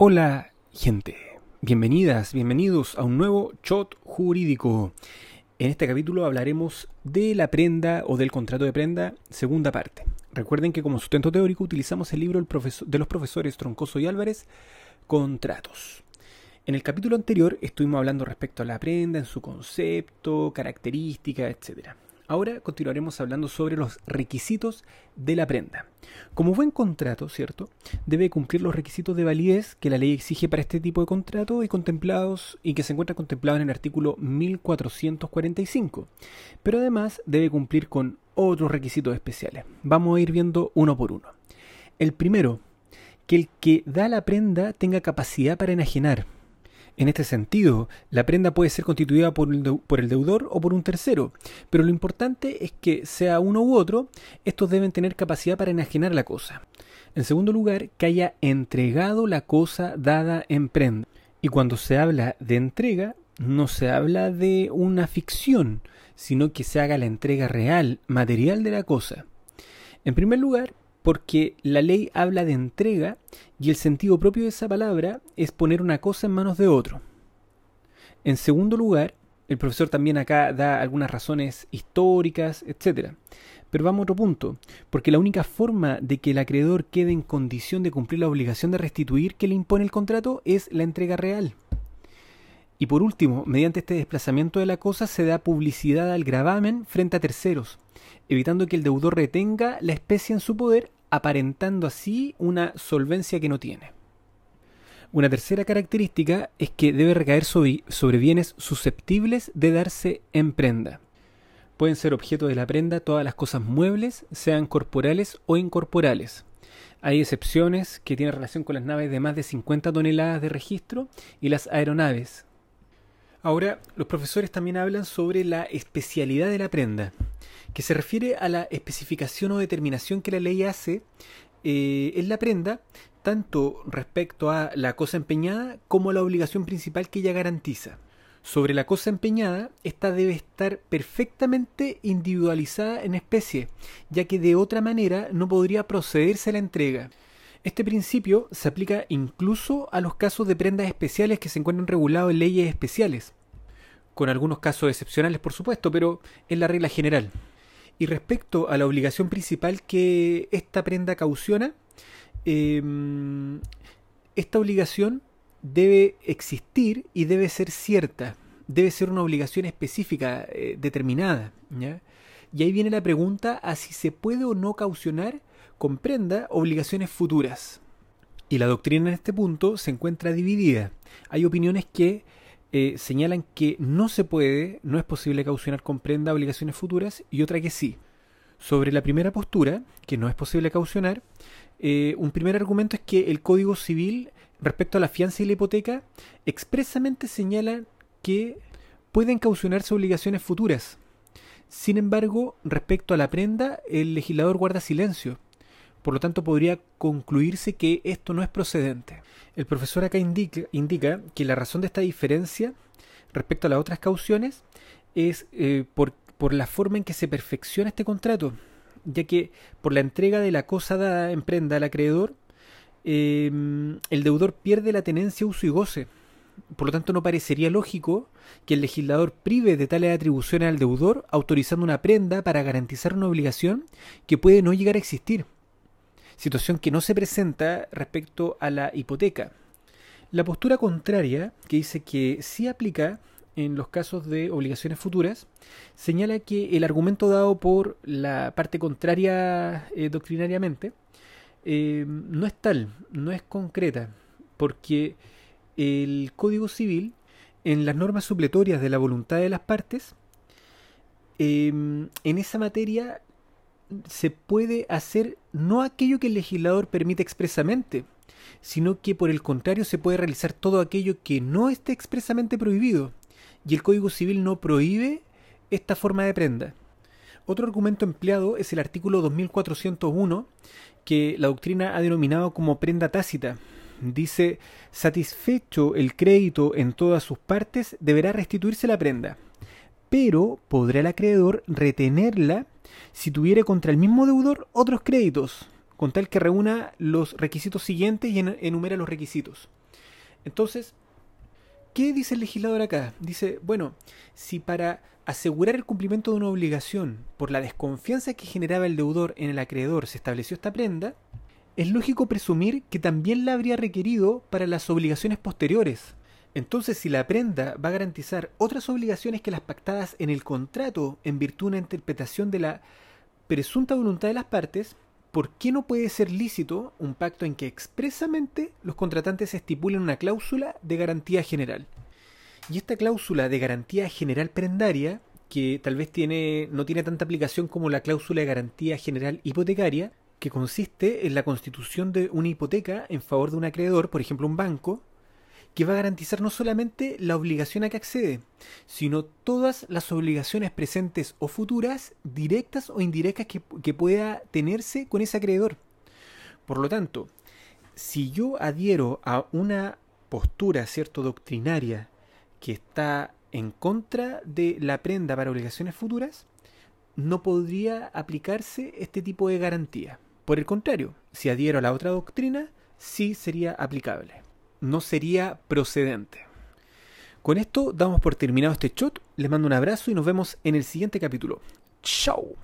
Hola gente, bienvenidas, bienvenidos a un nuevo shot jurídico. En este capítulo hablaremos de la prenda o del contrato de prenda, segunda parte. Recuerden que como sustento teórico utilizamos el libro de los profesores Troncoso y Álvarez, Contratos. En el capítulo anterior estuvimos hablando respecto a la prenda, en su concepto, características, etc. Ahora continuaremos hablando sobre los requisitos de la prenda. Como buen contrato, ¿cierto? Debe cumplir los requisitos de validez que la ley exige para este tipo de contrato y contemplados y que se encuentran contemplados en el artículo 1445. Pero además debe cumplir con otros requisitos especiales. Vamos a ir viendo uno por uno. El primero, que el que da la prenda tenga capacidad para enajenar, en este sentido, la prenda puede ser constituida por el, deudor o por un tercero, pero lo importante es que sea uno u otro, estos deben tener capacidad para enajenar la cosa. En segundo lugar, que haya entregado la cosa dada en prenda. Y cuando se habla de entrega, no se habla de una ficción, sino que se haga la entrega real, material de la cosa. En primer lugar, porque la ley habla de entrega y el sentido propio de esa palabra es poner una cosa en manos de otro. En segundo lugar, el profesor también acá da algunas razones históricas, etc. Pero vamos a otro punto, porque la única forma de que el acreedor quede en condición de cumplir la obligación de restituir que le impone el contrato es la entrega real. Y por último, mediante este desplazamiento de la cosa se da publicidad al gravamen frente a terceros, evitando que el deudor retenga la especie en su poder aparentando así una solvencia que no tiene. Una tercera característica es que debe recaer sobre, bienes susceptibles de darse en prenda. Pueden ser objeto de la prenda todas las cosas muebles, sean corporales o incorporales. Hay excepciones que tienen relación con las naves de más de 50 toneladas de registro y las aeronaves. Ahora, los profesores también hablan sobre la especialidad de la prenda que se refiere a la especificación o determinación que la ley hace eh, en la prenda, tanto respecto a la cosa empeñada como a la obligación principal que ella garantiza. Sobre la cosa empeñada, esta debe estar perfectamente individualizada en especie, ya que de otra manera no podría procederse a la entrega. Este principio se aplica incluso a los casos de prendas especiales que se encuentran regulados en leyes especiales, con algunos casos excepcionales por supuesto, pero es la regla general. Y respecto a la obligación principal que esta prenda cauciona, em, esta obligación debe existir y debe ser cierta, debe ser una obligación específica, eh, determinada. Y ahí viene la pregunta a si se puede o no caucionar con prenda obligaciones futuras. Y la doctrina en este punto se encuentra dividida. Hay opiniones que eh, señalan que no se puede, no es posible caucionar con prenda obligaciones futuras y otra que sí. Sobre la primera postura, que no es posible caucionar, eh, un primer argumento es que el Código Civil respecto a la fianza y la hipoteca expresamente señala que pueden caucionarse obligaciones futuras. Sin embargo, respecto a la prenda, el legislador guarda silencio. Por lo tanto, podría concluirse que esto no es procedente. El profesor acá indica, que la razón de esta diferencia respecto a las otras cauciones es eh, por, la forma en que se perfecciona este contrato, ya que por la entrega de la cosa dada en prenda al acreedor, em, el deudor pierde la tenencia, uso y goce. Por lo tanto, no parecería lógico que el legislador prive de tales atribuciones al deudor autorizando una prenda para garantizar una obligación que puede no llegar a existir situación que no se presenta respecto a la hipoteca. La postura contraria, que dice que sí aplica en los casos de obligaciones futuras, señala que el argumento dado por la parte contraria eh, doctrinariamente eh, no es tal, no es concreta, porque el Código Civil, en las normas supletorias de la voluntad de las partes, eh, en esa materia se puede hacer no aquello que el legislador permite expresamente, sino que por el contrario se puede realizar todo aquello que no esté expresamente prohibido. Y el Código Civil no prohíbe esta forma de prenda. Otro argumento empleado es el artículo 2401, que la doctrina ha denominado como prenda tácita. Dice, satisfecho el crédito en todas sus partes, deberá restituirse la prenda, pero podrá el acreedor retenerla si tuviere contra el mismo deudor otros créditos, con tal que reúna los requisitos siguientes y enumera los requisitos. Entonces, ¿qué dice el legislador acá? Dice, bueno, si para asegurar el cumplimiento de una obligación por la desconfianza que generaba el deudor en el acreedor se estableció esta prenda, es lógico presumir que también la habría requerido para las obligaciones posteriores. Entonces, si la prenda va a garantizar otras obligaciones que las pactadas en el contrato en virtud de una interpretación de la presunta voluntad de las partes, ¿por qué no puede ser lícito un pacto en que expresamente los contratantes estipulen una cláusula de garantía general? Y esta cláusula de garantía general prendaria, que tal vez tiene, no tiene tanta aplicación como la cláusula de garantía general hipotecaria, que consiste en la constitución de una hipoteca en favor de un acreedor, por ejemplo un banco, que va a garantizar no solamente la obligación a que accede, sino todas las obligaciones presentes o futuras, directas o indirectas que, que pueda tenerse con ese acreedor. Por lo tanto, si yo adhiero a una postura, cierto, doctrinaria, que está en contra de la prenda para obligaciones futuras, no podría aplicarse este tipo de garantía. Por el contrario, si adhiero a la otra doctrina, sí sería aplicable no sería procedente. Con esto damos por terminado este shot. Les mando un abrazo y nos vemos en el siguiente capítulo. ¡Chao!